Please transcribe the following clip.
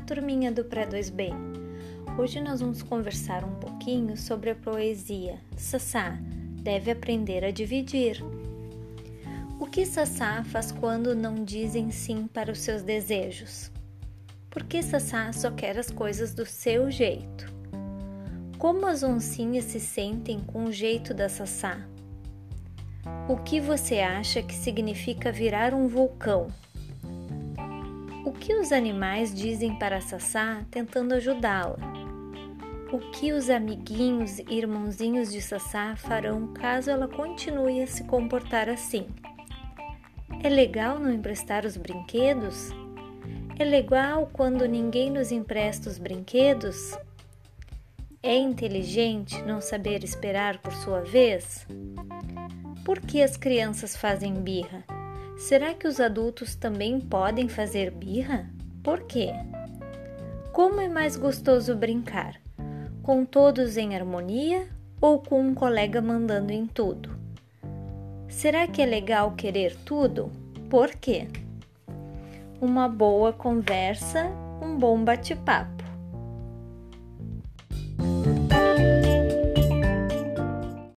turminha do Pré-2B! Hoje nós vamos conversar um pouquinho sobre a poesia. Sassá deve aprender a dividir. O que Sassá faz quando não dizem sim para os seus desejos? Por que Sassá só quer as coisas do seu jeito? Como as oncinhas se sentem com o jeito da Sassá? O que você acha que significa virar um vulcão? O que os animais dizem para Sassá tentando ajudá-la? O que os amiguinhos e irmãozinhos de Sassá farão caso ela continue a se comportar assim? É legal não emprestar os brinquedos? É legal quando ninguém nos empresta os brinquedos? É inteligente não saber esperar por sua vez? Por que as crianças fazem birra? Será que os adultos também podem fazer birra? Por quê? Como é mais gostoso brincar? Com todos em harmonia ou com um colega mandando em tudo? Será que é legal querer tudo? Por quê? Uma boa conversa, um bom bate-papo.